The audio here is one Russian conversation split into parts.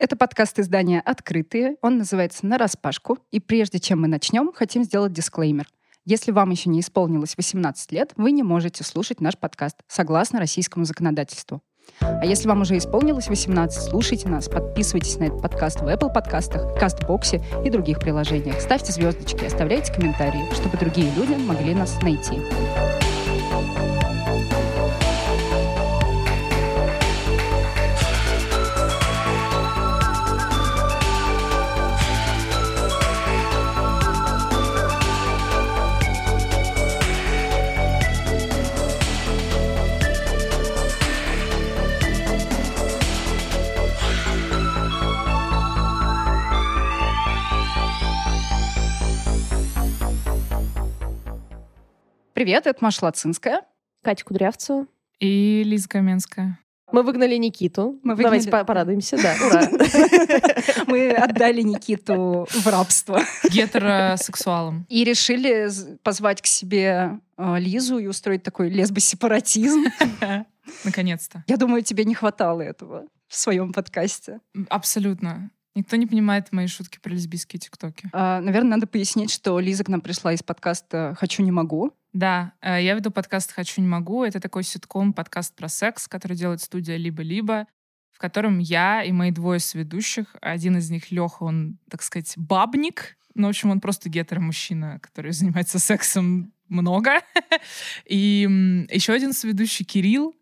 Это подкаст издания «Открытые». Он называется «На распашку». И прежде чем мы начнем, хотим сделать дисклеймер. Если вам еще не исполнилось 18 лет, вы не можете слушать наш подкаст согласно российскому законодательству. А если вам уже исполнилось 18, слушайте нас, подписывайтесь на этот подкаст в Apple подкастах, Кастбоксе и других приложениях. Ставьте звездочки, оставляйте комментарии, чтобы другие люди могли нас найти. Привет, это Маша Лацинская. Катя Кудрявцева. И Лиза Каменская. Мы выгнали Никиту. Мы выгнали... Давайте порадуемся, да. Ура. Мы отдали Никиту в рабство. Гетеросексуалом. И решили позвать к себе э, Лизу и устроить такой лесбосепаратизм. Наконец-то. Я думаю, тебе не хватало этого в своем подкасте. Абсолютно. Никто не понимает мои шутки про лесбийские тиктоки. А, наверное, надо пояснить, что Лиза к нам пришла из подкаста «Хочу, не могу». Да, э, я веду подкаст «Хочу, не могу». Это такой ситком, подкаст про секс, который делает студия «Либо-либо», в котором я и мои двое сведущих, один из них Леха, он, так сказать, бабник, ну, в общем, он просто гетеро-мужчина, который занимается сексом много. И еще один сведущий Кирилл,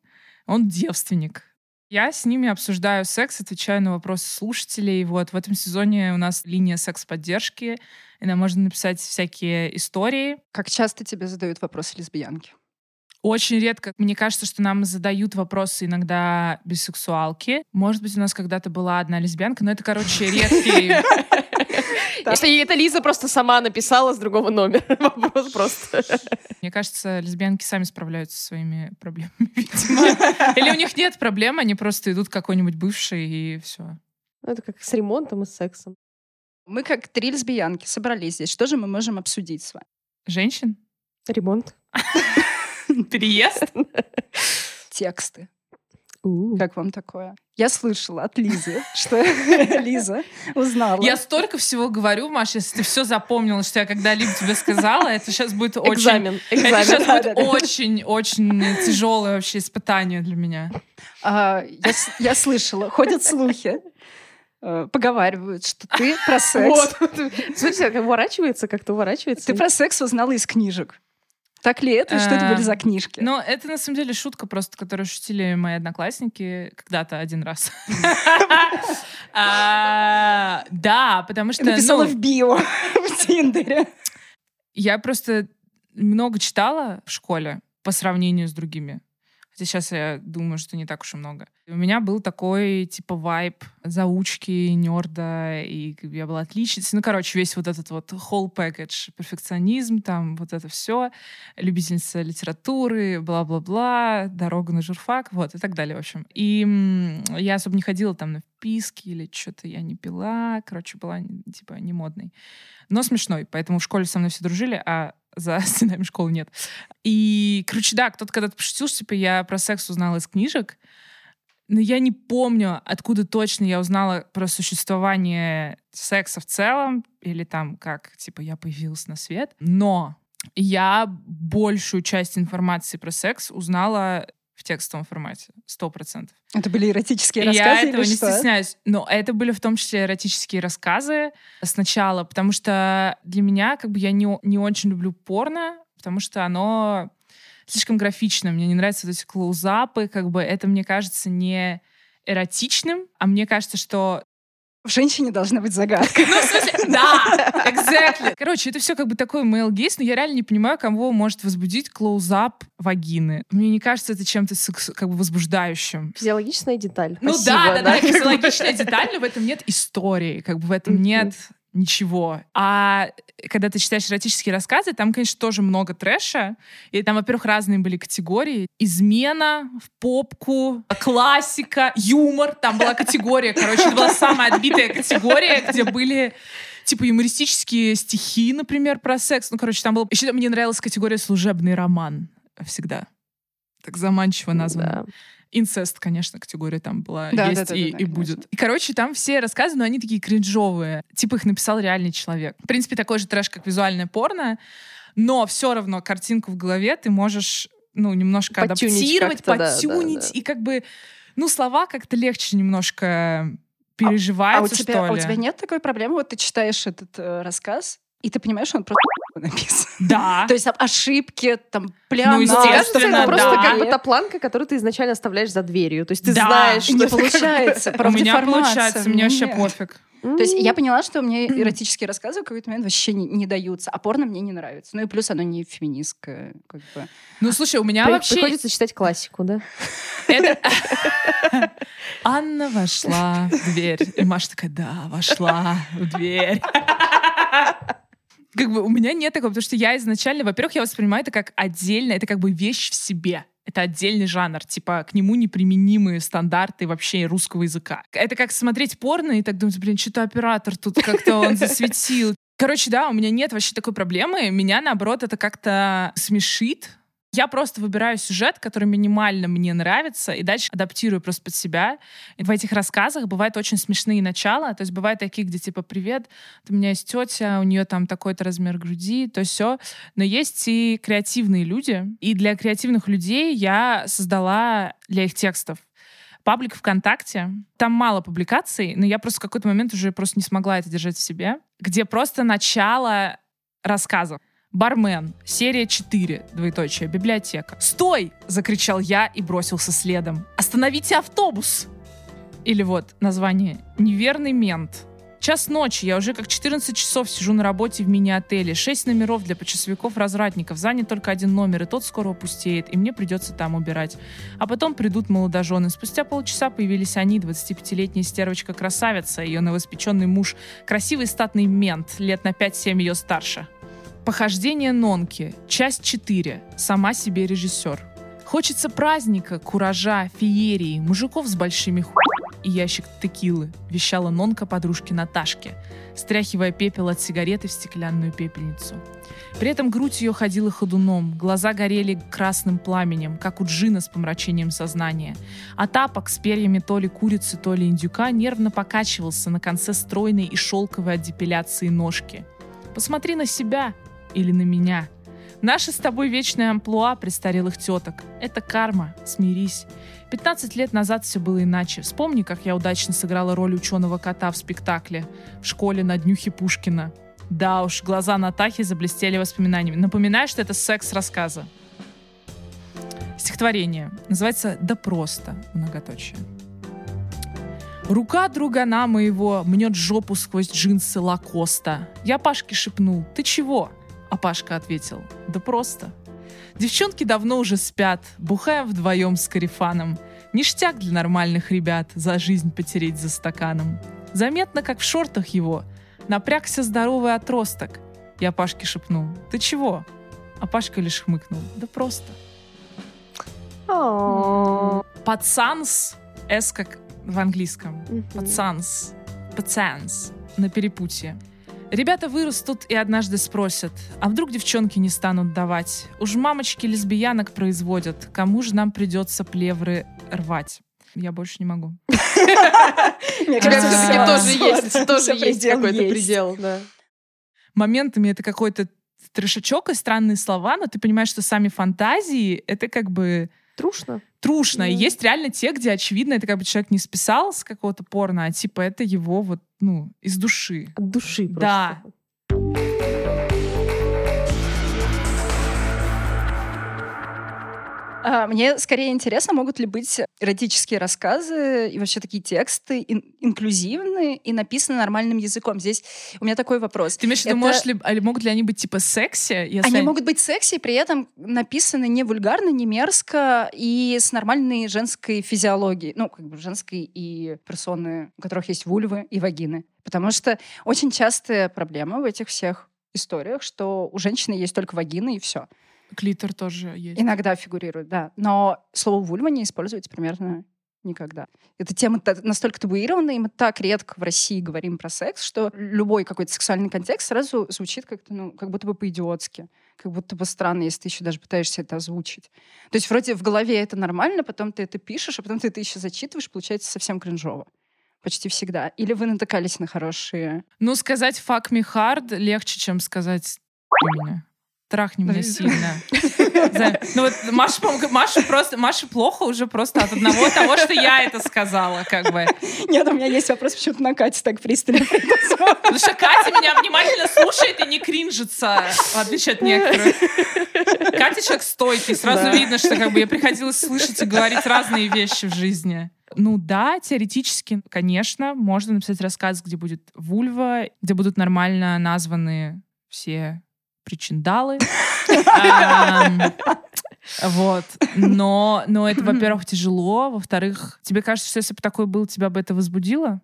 он девственник. Я с ними обсуждаю секс, отвечаю на вопросы слушателей. Вот в этом сезоне у нас линия секс-поддержки, и нам можно написать всякие истории. Как часто тебе задают вопросы лесбиянки? Очень редко. Мне кажется, что нам задают вопросы иногда бисексуалки. Может быть, у нас когда-то была одна лесбиянка, но это, короче, редкий Если это Лиза просто сама написала с другого номера. Вопрос просто. Мне кажется, лесбиянки сами справляются со своими проблемами, видимо. Или у них нет проблем, они просто идут к какой-нибудь бывшей и все. Ну, это как с ремонтом и с сексом. Мы как три лесбиянки собрались здесь. Что же мы можем обсудить с вами? Женщин? Ремонт. Переезд? Тексты. Как вам такое? Я слышала от Лизы, что Лиза узнала. Я столько всего говорю, Маша, если ты все запомнила, что я когда-либо тебе сказала, это сейчас будет очень... Экзамен. Это сейчас будет очень-очень тяжелое вообще испытание для меня. А, я, слышала, ходят слухи, э, поговаривают, что ты про секс... Вот. Смотрите, как уворачивается, как-то уворачивается. Ты про секс узнала из книжек. Так ли это? Что это были за книжки? Ну, это на самом деле шутка просто, которую шутили мои одноклассники когда-то один раз. А, да, потому что... Написала ну, в био в Тиндере. Я просто много читала в школе по сравнению с другими. Хотя сейчас я думаю, что не так уж и много. У меня был такой, типа, вайб заучки, нерда, и я была отличницей. Ну, короче, весь вот этот вот whole package, перфекционизм, там, вот это все, любительница литературы, бла-бла-бла, дорога на журфак, вот, и так далее, в общем. И я особо не ходила там на вписки или что-то я не пила, короче, была, типа, не модной. Но смешной, поэтому в школе со мной все дружили, а за стенами школы нет. И, короче, да, кто-то когда-то пошутил, типа я про секс узнала из книжек, но я не помню, откуда точно я узнала про существование секса в целом, или там как, типа, я появилась на свет. Но я большую часть информации про секс узнала в текстовом формате, сто процентов. Это были эротические рассказы? Я этого не что? стесняюсь. Но это были в том числе эротические рассказы сначала, потому что для меня, как бы, я не, не очень люблю порно, потому что оно слишком графичное. Мне не нравятся вот эти клоузапы, как бы это, мне кажется, не эротичным, а мне кажется, что в женщине должна быть загадка. Ну, в смысле, да, exactly. Короче, это все как бы такой male gaze, но я реально не понимаю, кого может возбудить клоузап вагины. Мне не кажется это чем-то как бы возбуждающим. Физиологичная деталь. Ну Спасибо, да, да, да, физиологичная деталь, но в этом нет истории, как бы в этом нет ничего. А когда ты читаешь эротические рассказы, там, конечно, тоже много трэша. И там, во-первых, разные были категории. Измена в попку, классика, юмор. Там была категория, короче, это была самая отбитая категория, где были типа юмористические стихи, например, про секс. Ну, короче, там было... Еще мне нравилась категория служебный роман всегда. Так заманчиво названо. Да. Инцест, конечно, категория там была, Да, есть да, да, и, да, да, и конечно. будет. И, короче, там все рассказы, но они такие кринжовые. Типа их написал реальный человек. В принципе, такой же трэш, как визуальное порно, но все равно картинку в голове ты можешь, ну, немножко Подтюнить адаптировать, как-то, да, подтюнить, да, да. и как бы, ну, слова как-то легче немножко А у, переживаются, тебя, что а у ли. тебя нет такой проблемы? Вот ты читаешь этот э, рассказ, и ты понимаешь, он просто написан. Да. То есть там ошибки, там пляна. Ну, естественно, это просто да. как бы та планка, которую ты изначально оставляешь за дверью. То есть ты Да. знаешь, что не получается. У меня получается, мне вообще пофиг. То есть я поняла, что мне эротические рассказы в какой-то момент вообще не, не даются, а порно мне не нравится. Ну и плюс оно не феминистское, как бы. Ну, слушай, у меня При- вообще... Приходится читать классику, да? Анна вошла в дверь. И Маша такая, да, вошла в дверь. Как бы у меня нет такого, потому что я изначально, во-первых, я воспринимаю это как отдельно, это как бы вещь в себе. Это отдельный жанр, типа к нему неприменимые стандарты вообще русского языка. Это как смотреть порно и так думать, блин, что-то оператор тут как-то он засветил. Короче, да, у меня нет вообще такой проблемы. Меня, наоборот, это как-то смешит. Я просто выбираю сюжет, который минимально мне нравится, и дальше адаптирую просто под себя. И в этих рассказах бывают очень смешные начала. То есть бывают такие, где типа «Привет, у меня есть тетя, у нее там такой-то размер груди», то все. Но есть и креативные люди. И для креативных людей я создала для их текстов паблик ВКонтакте. Там мало публикаций, но я просто в какой-то момент уже просто не смогла это держать в себе. Где просто начало рассказа. Бармен, серия 4, двоеточие, библиотека. «Стой!» — закричал я и бросился следом. «Остановите автобус!» Или вот название «Неверный мент». Час ночи, я уже как 14 часов сижу на работе в мини-отеле. Шесть номеров для почасовиков-развратников. Занят только один номер, и тот скоро опустеет, и мне придется там убирать. А потом придут молодожены. Спустя полчаса появились они, 25-летняя стервочка-красавица, ее новоспеченный муж, красивый статный мент, лет на 5-7 ее старше. Похождение Нонки. Часть 4. Сама себе режиссер. Хочется праздника, куража, феерии, мужиков с большими ху... и ящик текилы, вещала Нонка подружке Наташке, стряхивая пепел от сигареты в стеклянную пепельницу. При этом грудь ее ходила ходуном, глаза горели красным пламенем, как у джина с помрачением сознания. А тапок с перьями то ли курицы, то ли индюка нервно покачивался на конце стройной и шелковой от депиляции ножки. «Посмотри на себя или на меня», Наша с тобой вечная амплуа престарелых теток. Это карма, смирись. 15 лет назад все было иначе. Вспомни, как я удачно сыграла роль ученого кота в спектакле в школе на днюхе Пушкина. Да уж, глаза Натахи заблестели воспоминаниями. Напоминаю, что это секс рассказа. Стихотворение. Называется «Да просто», многоточие. Рука другана моего мнет жопу сквозь джинсы Лакоста. Я Пашке шепнул «Ты чего?» А Пашка ответил, да просто. Девчонки давно уже спят, бухаем вдвоем с Карифаном. Ништяк для нормальных ребят, за жизнь потереть за стаканом. Заметно, как в шортах его. Напрягся здоровый отросток. Я Пашке шепнул, ты чего? А Пашка лишь хмыкнул, да просто. Пацанс, S как в английском. Пацанс. Пацанс. На перепутье. Ребята вырастут и однажды спросят, а вдруг девчонки не станут давать? Уж мамочки лесбиянок производят, кому же нам придется плевры рвать? Я больше не могу. У тебя все-таки тоже есть, тоже есть какой-то предел, да. Моментами это какой-то трешачок и странные слова, но ты понимаешь, что сами фантазии — это как бы Трушно. трушно. И Да. есть реально те, где, очевидно, это как бы человек не списал с какого-то порно, а типа это его вот, ну, из души. От души Да. Мне скорее интересно, могут ли быть эротические рассказы и вообще такие тексты ин- инклюзивные и написаны нормальным языком. Здесь у меня такой вопрос. Ты имеешь в виду, можешь ли, а могут ли они быть типа секси? Если Они могут быть секси, при этом написаны не вульгарно, не мерзко и с нормальной женской физиологией. Ну, как бы женской и персоны, у которых есть вульвы и вагины. Потому что очень частая проблема в этих всех историях, что у женщины есть только вагина и все. Клитор тоже есть. Иногда фигурирует, да. Но слово вульва не используется примерно Никогда. Эта тема настолько табуирована, и мы так редко в России говорим про секс, что любой какой-то сексуальный контекст сразу звучит как-то, ну, как будто бы по-идиотски. Как будто бы странно, если ты еще даже пытаешься это озвучить. То есть вроде в голове это нормально, потом ты это пишешь, а потом ты это еще зачитываешь, получается совсем кринжово почти всегда? Или вы натыкались на хорошие? Ну, сказать «fuck me hard» легче, чем сказать меня. Трахни меня сильно. Ну вот Маша, Маша просто, Маша плохо уже просто от одного того, что я это сказала, как бы. Нет, у меня есть вопрос, почему-то на Кате так пристально Потому что Катя меня внимательно слушает и не кринжится, в отличие от некоторых. Катя человек стойкий, сразу видно, что как бы ей приходилось слышать и говорить разные вещи в жизни. Ну да, теоретически, конечно, можно написать рассказ, где будет вульва, где будут нормально названы все причиндалы. Вот. Но, но это, во-первых, тяжело. Во-вторых, тебе кажется, что если бы такой был, тебя бы это возбудило?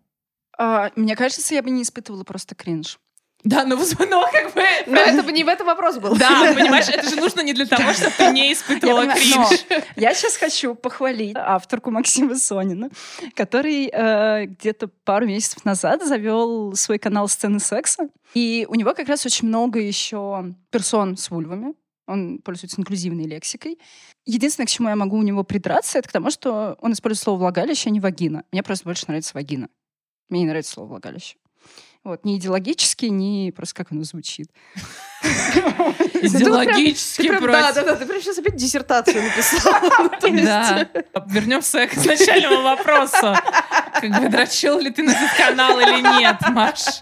А, мне кажется, я бы не испытывала просто кринж. Да, но, но как бы... Но это бы не в этом вопрос был. Да, понимаешь, это же нужно не для того, чтобы ты не испытывала кринж. Я сейчас хочу похвалить авторку Максима Сонина, который э, где-то пару месяцев назад завел свой канал «Сцены секса». И у него как раз очень много еще персон с вульвами. Он пользуется инклюзивной лексикой. Единственное, к чему я могу у него придраться, это к тому, что он использует слово «влагалище», а не «вагина». Мне просто больше нравится «вагина». Мне не нравится слово «влагалище». Вот, не идеологически, не просто как оно звучит. Идеологически просто. Да, да, да, ты прям сейчас опять диссертацию написала. Ну, да. Вернемся к изначальному вопросу. Как бы дрочил ли ты на этот канал или нет, Маш?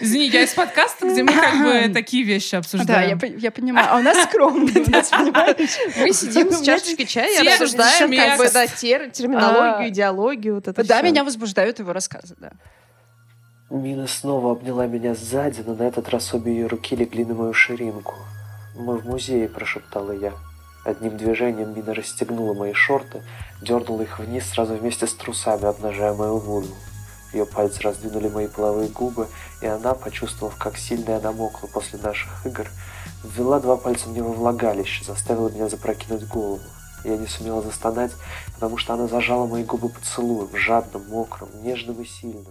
Извини, я из подкаста, где мы как бы такие вещи обсуждаем. Да, я, я понимаю. А у нас скромно. Мы сидим с чашечкой чая и обсуждаем как бы, да, терминологию, а. идеологию. Вот это да, меня возбуждают его рассказы, да. Мина снова обняла меня сзади, но на этот раз обе ее руки легли на мою ширинку. «Мы в музее», – прошептала я. Одним движением Мина расстегнула мои шорты, дернула их вниз сразу вместе с трусами, обнажая мою вульву. Ее пальцы раздвинули мои половые губы, и она, почувствовав, как сильно я намокла после наших игр, ввела два пальца мне во влагалище, заставила меня запрокинуть голову. Я не сумела застонать, потому что она зажала мои губы поцелуем, жадным, мокрым, нежным и сильным.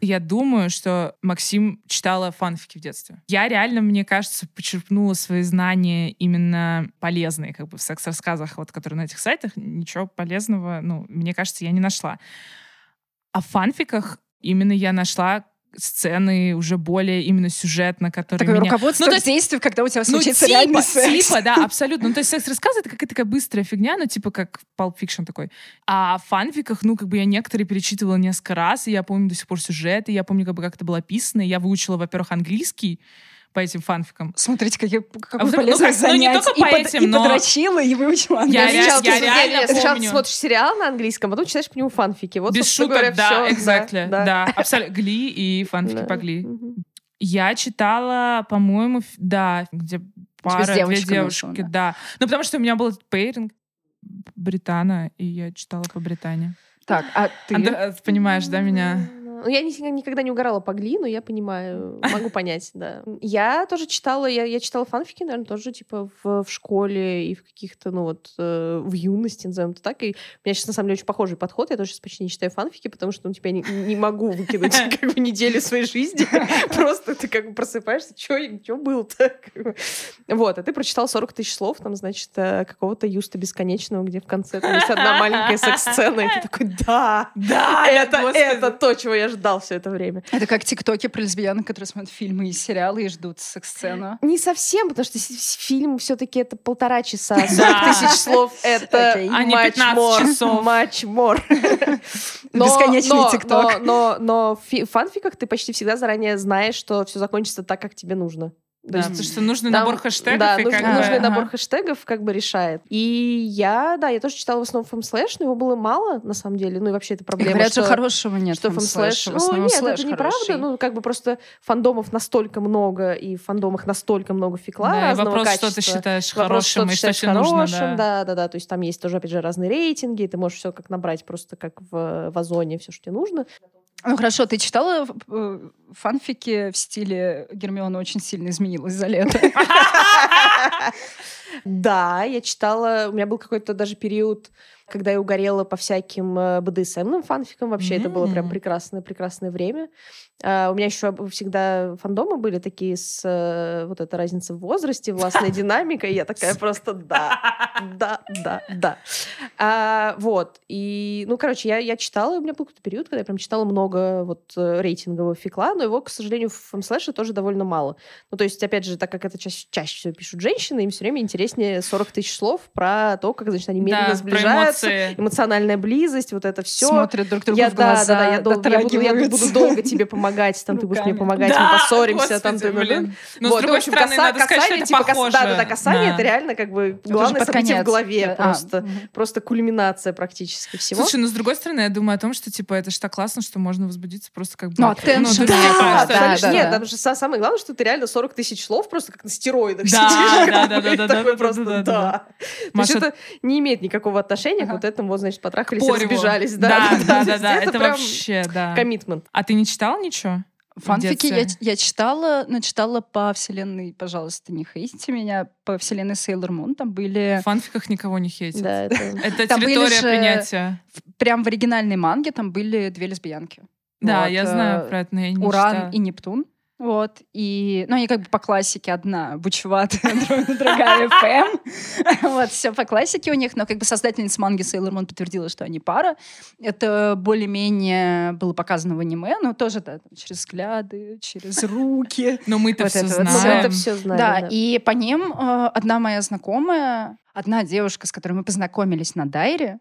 Я думаю, что Максим читала фанфики в детстве. Я реально, мне кажется, почерпнула свои знания именно полезные, как бы в секс-рассказах, вот, которые на этих сайтах. Ничего полезного, ну, мне кажется, я не нашла. А в фанфиках именно я нашла сцены уже более именно сюжетно, которые Такое меня... руководство ну, к действию, когда у тебя ну, случится ну, типа, реальный секс. Типа, да, абсолютно. Ну, то есть секс-рассказы — это какая-то такая быстрая фигня, ну, типа как Pulp Fiction такой. А в фанфиках, ну, как бы я некоторые перечитывала несколько раз, и я помню до сих пор сюжеты, я помню, как бы как это было описано, я выучила, во-первых, английский, по этим фанфикам. Смотрите, какие, какое а, полезное ну, занятие. Ну, не только по и этим, под, но... И подрочила, и выучила английский. Я, я, я реально Сначала помню. смотришь сериал на английском, а потом читаешь по нему фанфики. Вот, Без шуток, говоря, да, все. exactly. Да, да. абсолютно. Гли и фанфики по Гли. Я читала, по-моему, да, где пара, две девушки, да. Ну, потому что у меня был пейринг Британа, и я читала по Британии. Так, а ты... А, понимаешь, да, меня? Ну, я никогда не угорала по Гли, но я понимаю, могу понять, да. Я тоже читала, я, я читала фанфики, наверное, тоже, типа, в, в школе и в каких-то, ну, вот, э, в юности, назовем это так. И у меня сейчас, на самом деле, очень похожий подход. Я тоже сейчас почти не читаю фанфики, потому что, ну, тебя не, не могу выкинуть, как бы, неделю своей жизни. Просто ты, как бы, просыпаешься, что было-то? Вот, а ты прочитал 40 тысяч слов, там, значит, э, какого-то Юста Бесконечного, где в конце там есть одна маленькая секс-сцена, и ты такой, да, да, это, это то, чего я ждал все это время. Это как тиктоки про лесбиянок, которые смотрят фильмы и сериалы и ждут секс-сцену. Не совсем, потому что фильм все-таки это полтора часа, 40 тысяч слов — это 15 часов. Much more. Бесконечный тикток. Но, но в фанфиках ты почти всегда заранее знаешь, что все закончится так, как тебе нужно. То есть, что нужный там, набор хэштегов. Да, и нужный, как нужный бы, набор ага. хэштегов как бы решает. И я, да, я тоже читала в основном фемслэш, но его было мало, на самом деле. Ну и вообще это проблема. И говорят, что, хорошего нет что фемслэш. Ну нет, это неправда. Ну как бы просто фандомов настолько много, и в фандомах настолько много фика да, разного вопрос, качества. что ты считаешь вопрос, хорошим, что и что тебе хорошим, нужно. Да. да, да, да. То есть там есть тоже, опять же, разные рейтинги, ты можешь все как набрать просто как в, в Озоне, все, что тебе нужно. Ну хорошо, ты читала э, фанфики в стиле Гермиона очень сильно изменилась за лето? Да, я читала, у меня был какой-то даже период когда я угорела по всяким э, БДСМным фанфикам. Вообще, это было прям М. прекрасное, прекрасное время. А, У меня еще всегда фандомы были такие с э, вот эта разница в возрасте, властная динамика. И я такая просто да, да, да, да. А, вот. И, ну, короче, я, я читала, у меня был какой-то период, когда я прям читала много вот э, рейтингового фика, но его, к сожалению, в фемслэше тоже довольно мало. Ну, то есть, опять же, так как это чаще, чаще всего пишут женщины, им все время интереснее 40 тысяч слов про то, как, значит, они медленно Да, сближаются, эмоции. эмоциональная близость, вот это все. Смотрят друг другу Я, в да, глаза, да, да, я, дол- я буду, я буду долго тебе помогать, там ты будешь мне помогать, мы Да, поссоримся, там ты, блин. Но вот, с в другой общем, стороны, каса- надо сказать, что касание, это типа, похоже. Да, да, да, касание Да. это реально как бы главное событие в голове А, просто. мгм. Просто кульминация практически всего. Слушай, ну с другой стороны, я думаю о том, что типа это ж так классно, что можно возбудиться просто как бы. Ну, attention, ты да, Да, да, да, нет, да. там же са- самое главное, что ты реально 40 тысяч слов просто как на стероидах Да, сидишь. да, да, да, да, да, просто да, да, да. да. То есть это не имеет никакого отношения к Ага. вот этому, вот, значит, потрахались, Спорь его. разбежались. Да, да, да, есть да, это вообще, да. коммитмент. А ты не читал ничего? Фанфики я, я читала, но читала по вселенной, пожалуйста, не хейтите меня, по вселенной Sailor Moon. Там были В фанфиках никого не хейтят. Да, это... Это территория же- принятия. прям в оригинальной манге там были две лесбиянки. Да, Вот, я э, знаю про это, но я не Уран читала. и Нептун. Вот. И, ну, они как бы по классике. Одна бучеватая, друг- другая ФМ. Вот, все по классике у них. Но как бы создательница манги Sailor Moon подтвердила, что они пара. Это более-менее было показано в аниме, но тоже да, там, через взгляды, через руки. Но мы-то Вот все это вот мы знаем. это все знаем. Да, да. и по ним э, одна моя знакомая, одна девушка, с которой мы познакомились на Дайре,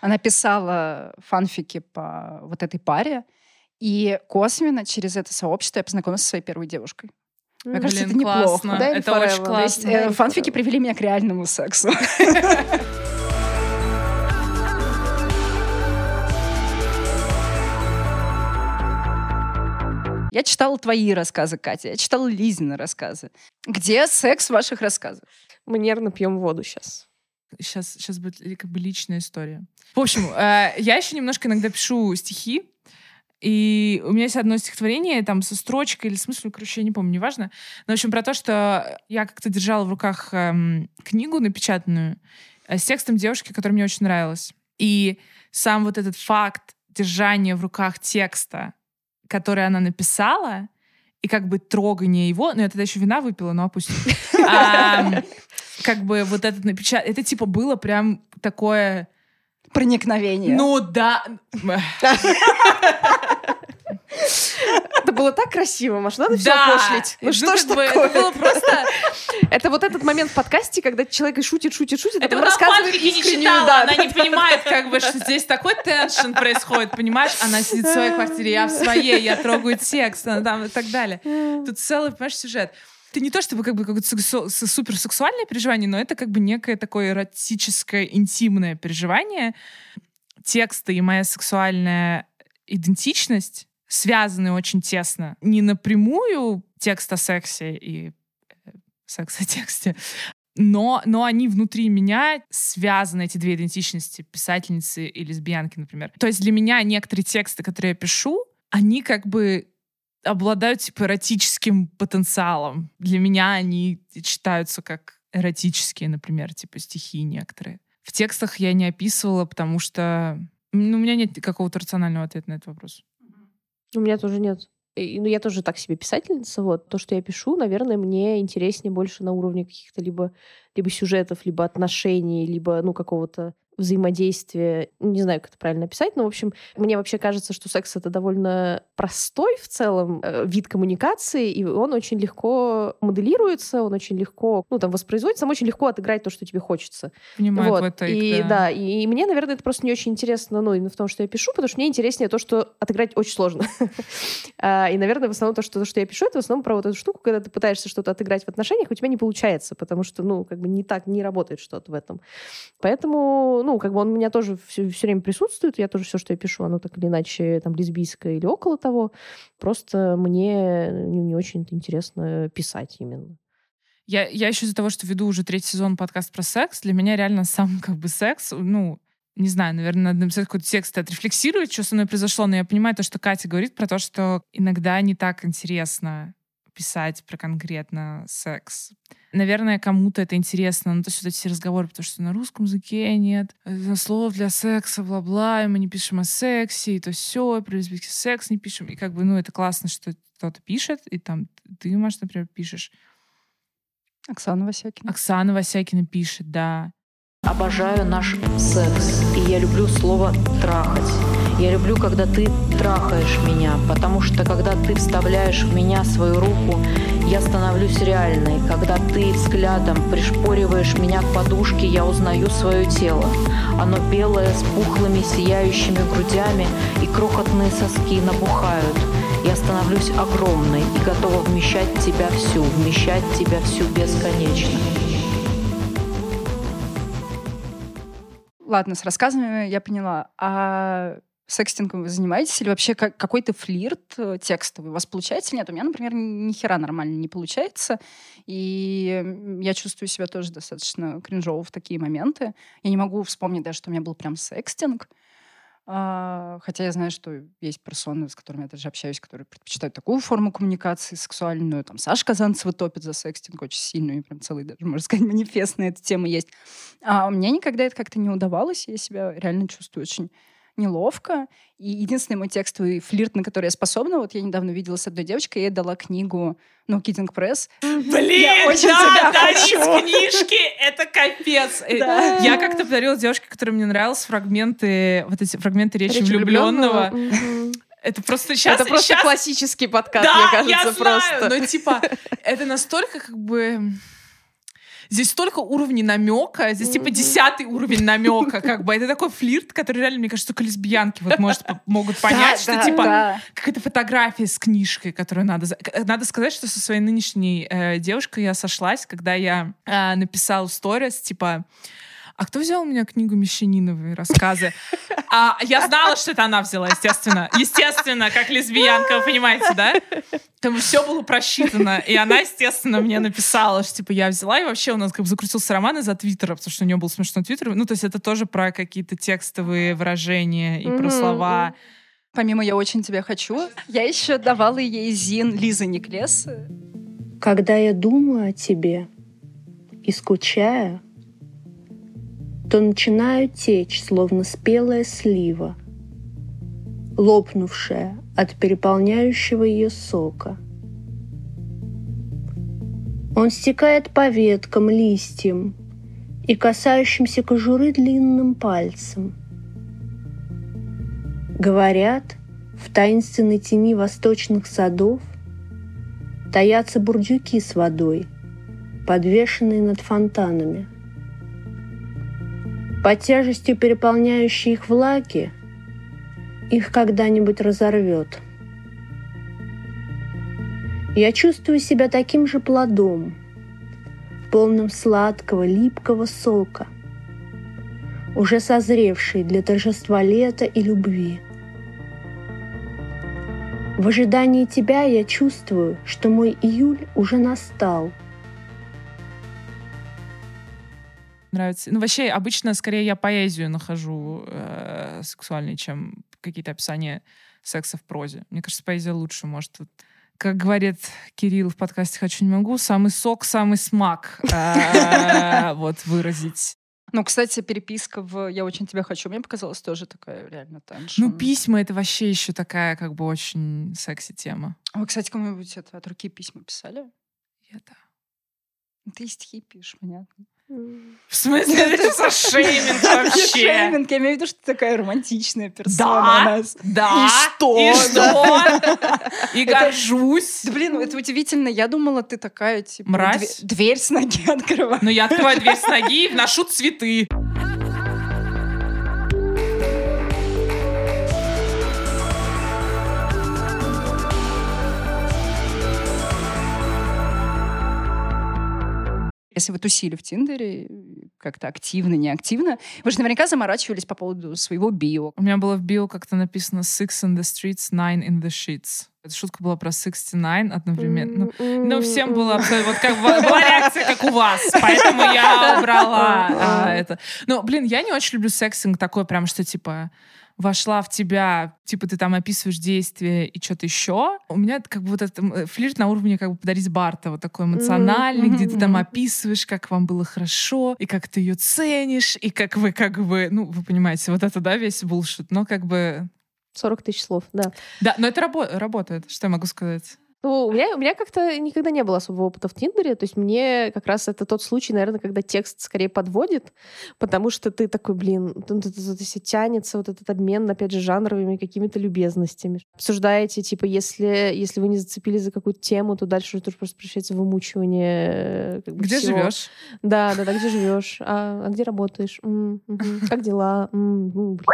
она писала фанфики по вот этой паре, и косвенно через это сообщество я познакомилась со своей первой девушкой. Мне кажется, Блин, это неплохо. классно. Да, это очень. То есть классно. э, фанфики привели меня к реальному сексу. Я читала твои рассказы, Катя. Я читала Лизины рассказы. Где секс в ваших рассказах? Мы нервно пьем воду сейчас. Сейчас, сейчас будет ли- как бы личная история. В общем, э, я еще немножко иногда пишу стихи, и у меня есть одно стихотворение там со строчкой или смыслом, короче, я не помню, неважно. Но, в общем, про то, что я как-то держала в руках эм, книгу напечатанную э, с текстом девушки, которая мне очень нравилась. И сам вот этот факт держания в руках текста, который она написала, и как бы трогание его, ну я тогда еще вина выпила, но опустим. Как бы вот этот напечат... Это типа было прям такое... Проникновение. Ну да. Это было так красиво, Маш, надо все опошлить. Ну что как ж бы такое? Это было просто... Это вот этот момент в подкасте, когда человек шутит, шутит, шутит, а Это потом она рассказывает не читала, да, она да, не понимает, как бы, что здесь такой теншн происходит, понимаешь? Она сидит в своей квартире, я в своей, я трогаю текст, она там и так далее. Тут целый, понимаешь, сюжет. Это не то, чтобы как бы какое-то суперсексуальное переживание, но это как бы некое такое эротическое, интимное переживание. Тексты и моя сексуальная идентичность связаны очень тесно. Не напрямую текст о сексе и э, секс о тексте, но, но они внутри меня связаны, эти две идентичности, писательницы и лесбиянки, например. То есть для меня некоторые тексты, которые я пишу, они как бы обладают типа эротическим потенциалом. Для меня они читаются как эротические, например, типа стихи некоторые. В текстах я не описывала, потому что ну, у меня нет какого-то рационального ответа на этот вопрос. У меня тоже нет. И, ну, я тоже так себе писательница. Вот. То, что я пишу, наверное, мне интереснее больше на уровне каких-то либо, либо сюжетов, либо отношений, либо, ну, какого-то взаимодействия. Не знаю, как это правильно описать, но, в общем, мне вообще кажется, что секс — это довольно простой в целом э, вид коммуникации, и он очень легко моделируется, он очень легко, ну, там, воспроизводится, там очень легко отыграть то, что тебе хочется. Понимаю Вот. твой тейк, и да. да, и мне, наверное, это просто не очень интересно, ну, именно в том, что я пишу, потому что мне интереснее то, что отыграть очень сложно. А, И, наверное, в основном то, что, то, что я пишу, это в основном про вот эту штуку, когда ты пытаешься что-то отыграть в отношениях, у тебя не получается, потому что, ну, как бы не так, не работает что-то в этом. Поэтому, ну, как бы он у меня тоже все, время присутствует, я тоже все, что я пишу, оно так или иначе там лесбийское или около того. Просто мне не, не очень интересно писать именно. Я, я еще из-за того, что веду уже третий сезон подкаст про секс, для меня реально сам как бы секс, ну, не знаю, наверное, надо написать какой-то текст, отрефлексировать, что со мной произошло, но я понимаю то, что Катя говорит про то, что иногда не так интересно писать про конкретно секс. Наверное, кому-то это интересно, ну, то есть вот эти все разговоры, потому что на русском языке нет э, слов для секса, бла-бла, и мы не пишем о сексе, и то все, про лесбийский секс не пишем. И как бы, ну, это классно, что кто-то пишет, и там ты, Маш, например, пишешь. Оксана Васякина. Оксана Васякина пишет, да. Обожаю наш секс, и я люблю слово «трахать». Я люблю, когда ты трахаешь меня, потому что когда ты вставляешь в меня свою руку, я становлюсь реальной. Когда ты взглядом пришпориваешь меня к подушке, я узнаю свое тело. Оно белое, с пухлыми, сияющими грудями, и крохотные соски набухают. Я становлюсь огромной и готова вмещать тебя всю, вмещать тебя всю бесконечно. Ладно, с рассказами я поняла. А секстингом вы занимаетесь? Или вообще как, какой-то флирт э, текстовый у вас получается или нет? У меня, например, ни хера нормально не получается. И я чувствую себя тоже достаточно кринжово в такие моменты. Я не могу вспомнить даже, что у меня был прям секстинг. А, хотя я знаю, что есть персоны, с которыми я даже общаюсь, которые предпочитают такую форму коммуникации сексуальную. Там Саша Казанцева топит за секстинг очень сильно, и прям целый даже, можно сказать, манифест на эту тему есть. А мне никогда это как-то не удавалось. Я себя реально чувствую очень неловко. И единственный мой текстовый флирт, на который я способна, вот я недавно видела с одной девочкой, я ей дала книгу ну, Kidding Press. Блин, я очень да, тебя дарить хочу. книжки, это капец. Э, Да. Я как-то подарила девушке, которой мне нравились фрагменты, вот эти фрагменты речи, Речь влюбленного. Мгм. Это просто сейчас... Это просто щас- классический подкаст, Да, мне кажется, я просто. знаю, но типа это настолько как бы... Здесь столько уровней намека, здесь типа десятый уровень намека, как бы. Это такой флирт, который реально, мне кажется, только лесбиянки вот может, могут понять, что типа какая-то фотография с книжкой, которую надо... Надо сказать, что со своей нынешней э, девушкой я сошлась, когда я э, написала сторис, типа, а кто взял у меня книгу Мещаниновой рассказы? А я знала, что это она взяла, естественно. Естественно, как лесбиянка, вы понимаете, да? Там все было просчитано. И она, естественно, мне написала, что типа я взяла, и вообще у нас как бы закрутился роман из-за Твиттера, потому что у нее был смешной Твиттер. Ну, то есть это тоже про какие-то текстовые выражения и про слова. Помимо «Я очень тебя хочу», я еще давала ей Зин Лизы Никлес. Когда я думаю о тебе и скучаю, то начинаю течь, словно спелая слива, лопнувшая от переполняющего ее сока. Он стекает по веткам, листьям и касающимся кожуры длинным пальцем. Говорят, в таинственной тени восточных садов таятся бурдюки с водой, подвешенные над фонтанами. Под тяжестью переполняющей их влаги их когда-нибудь разорвет. Я чувствую себя таким же плодом, полным сладкого, липкого сока, уже созревший для торжества лета и любви. В ожидании тебя я чувствую, что мой июль уже настал. Нравится. Ну, вообще, обычно скорее я поэзию нахожу э, сексуальной, чем какие-то описания секса в прозе. Мне кажется, поэзия лучше может. Вот, как говорит Кирилл в подкасте «Хочу, не могу», самый сок, самый смак э, вот выразить. Ну, кстати, переписка в «Я очень тебя хочу» мне показалась тоже такая реально теншн. Ну, письма — это вообще еще такая как бы очень секси тема. А Вы, кстати, кому-нибудь это от руки письма писали? Я да. Ты стихи пишешь, понятно. В смысле, это за шейминг вообще? Шейминг, я имею в виду, что ты такая романтичная персона Да, у нас. да. И что? И что? И горжусь. Да блин, это удивительно. Я думала, ты такая, типа, Мразь. две- дверь с ноги открываешь. Но я открываю дверь с ноги и вношу цветы. Если вы тусили в Тиндере, как-то активно, неактивно, вы же наверняка заморачивались по поводу своего био. У меня было в био как-то написано «Six in the streets, nine in the sheets». Эта шутка была про 69 одновременно. Ну, ну, всем было абсолютно- вот как была реакция, как у вас, поэтому я убрала а, это. Ну, блин, я не очень люблю сексинг такой прям, что типа вошла в тебя, типа ты там описываешь действия и что-то еще. У меня как бы вот этот м, флирт на уровне как бы подарить Барта, вот такой эмоциональный, где ты там описываешь, как вам было хорошо, и как ты ее ценишь, и как вы как бы, ну, вы понимаете, вот это, да, весь булшит. Но как бы... 40 тысяч слов, да. Да, но это рабо- работает, что я могу сказать. Ну, у меня, у меня как-то никогда не было особого опыта в Тиндере. То есть мне как раз это тот случай, наверное, когда текст скорее подводит, потому что ты такой, блин, всё тянется, вот этот обмен, опять же, жанровыми какими-то любезностями. Обсуждаете, типа, если, если вы не зацепились за какую-то тему, то дальше уже просто превращается в вымучивание. как бы, Где всего. живешь? Да, да, да, где живешь, а, а где работаешь, М, мгм. как дела, М, ну, блин.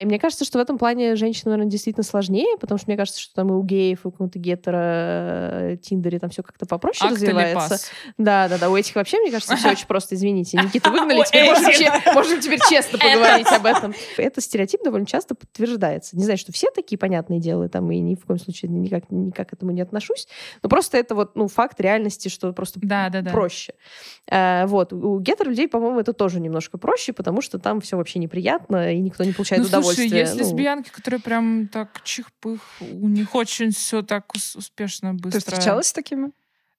И мне кажется, что в этом плане женщинам, наверное, действительно сложнее, потому что мне кажется, что там и у геев, и у какого-то гетера э, Тиндере там все как-то попроще Акт развивается. Да, да, да. У этих вообще, мне кажется, все очень просто. Извините, Никиту выгнали, теперь можем, теперь честно поговорить об этом. Это стереотип довольно часто подтверждается. Не знаю, что все такие понятные дела, там, и ни в коем случае никак, никак к этому не отношусь. Но просто это вот, ну, факт реальности, что просто проще. Э, вот. У гетер-людей, по-моему, это тоже немножко проще, потому что там все вообще неприятно, и никто не получает Ну, слушай, есть Ну, лесбиянки, которые прям так чих-пых, у них очень все так ус- успешно, быстро. Ты встречалась с такими?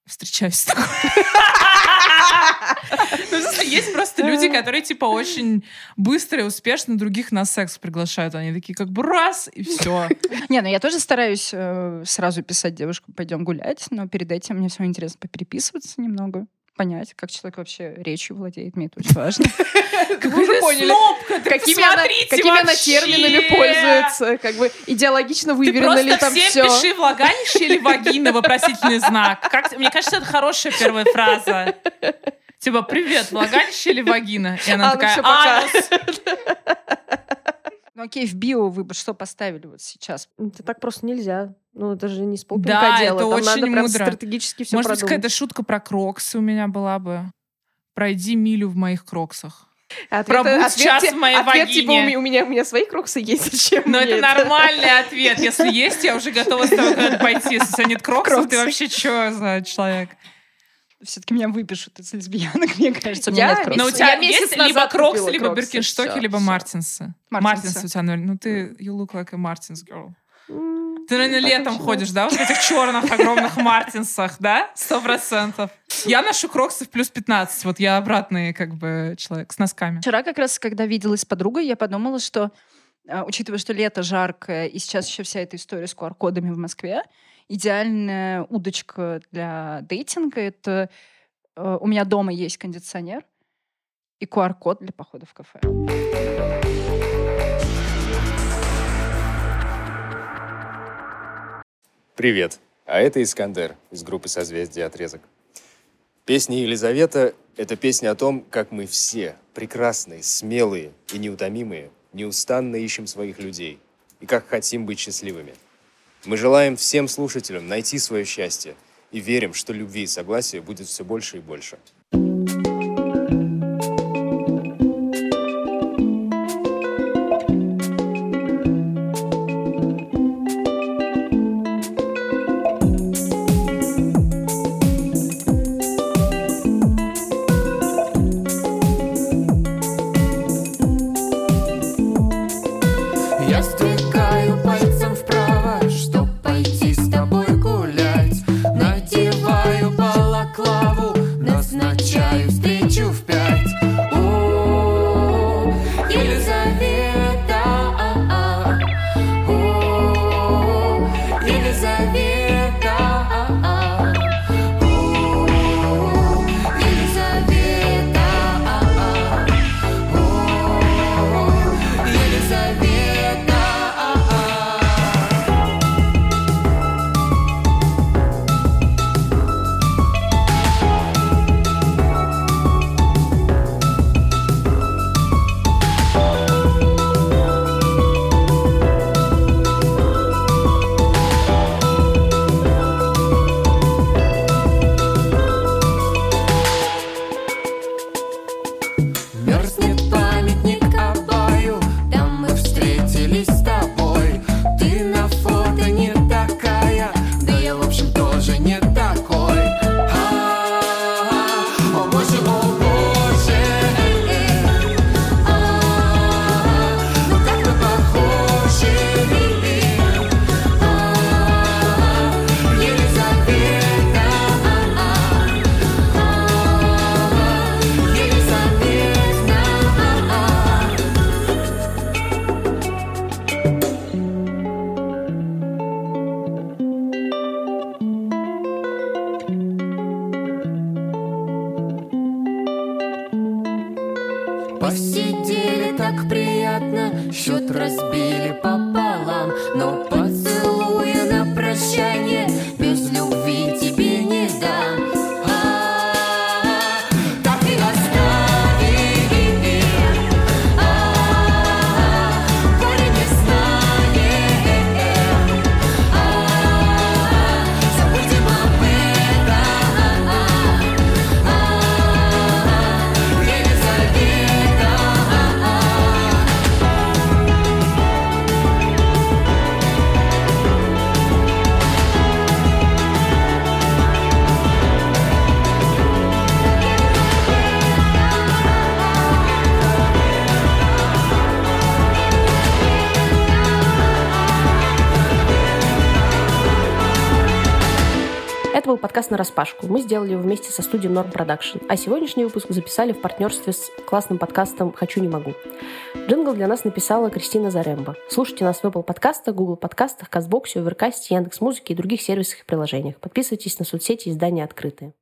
Встречаюсь с такой. Ну, есть просто люди, которые, типа, очень быстро и успешно других на секс приглашают. Они такие, как бы, раз, и все. Не, ну я тоже стараюсь э, сразу писать девушку, пойдем гулять, но перед этим мне все интересно попереписываться немного, понять, как человек вообще речью владеет, мне это очень важно. Вы уже поняли, какими она, терминами пользуется, как бы идеологично выверено ли там все. пиши влагалище или вагина, вопросительный знак. Мне кажется, это хорошая первая фраза. Типа, привет, влагалище или вагина? И она А, ну такая, анус. Ну окей, в био вы бы что поставили вот сейчас? Это так просто нельзя. Ну, это же не с полпинка Да, дело. это Там очень надо прям мудро. стратегически все Может быть, продумать. какая-то шутка про кроксы у меня была бы. Пройди милю в моих кроксах. Ответ- Пробудь ответ час в моей ответ, типа, у вагине. меня, у меня, у меня свои кроксы есть, зачем Но мне это нормальный ответ. Если есть, я уже готова с тобой пойти. Если у тебя нет кроксов, ты Кроксы. вообще что за человек? Все-таки меня выпишут из лесбиянок, мне кажется, Я нет кросс. Но у тебя я есть либо кроксы, купила либо кроксы. биркинштоки, либо мартинсы. Мартинсы. Мартинсы у тебя, наверное. Ну, ты, you look like a Martins girl. Ты, наверное, летом начинается. ходишь, да, вот в этих черных огромных мартинсах, да? Сто процентов. Я ношу кроксы в плюс 15. Вот я обратный, как бы, человек с носками. Вчера как раз, когда виделась с подругой, я подумала, что, а, учитывая, что лето жаркое, и сейчас еще вся эта история с QR-кодами в Москве, идеальная удочка для дейтинга — это э, у меня дома есть кондиционер и QR-код для похода в кафе. Привет, а это Искандер из группы «Созвездие отрезок». Песня Елизавета — это песня о том, как мы все, прекрасные, смелые и неутомимые, неустанно ищем своих людей и как хотим быть счастливыми. Мы желаем всем слушателям найти свое счастье и верим, что любви и согласия будет все больше и больше. Я стрекаю на распашку. Мы сделали его вместе со студией Norm Production. А сегодняшний выпуск записали в партнерстве с классным подкастом «Хочу, не могу». Джингл для нас написала Кристина Заремба. Слушайте нас в Apple подкастах, Google подкастах, Казбоксе, Оверкасте, Яндекс.Музыке и других сервисах и приложениях. Подписывайтесь на соцсети издания «Открытые».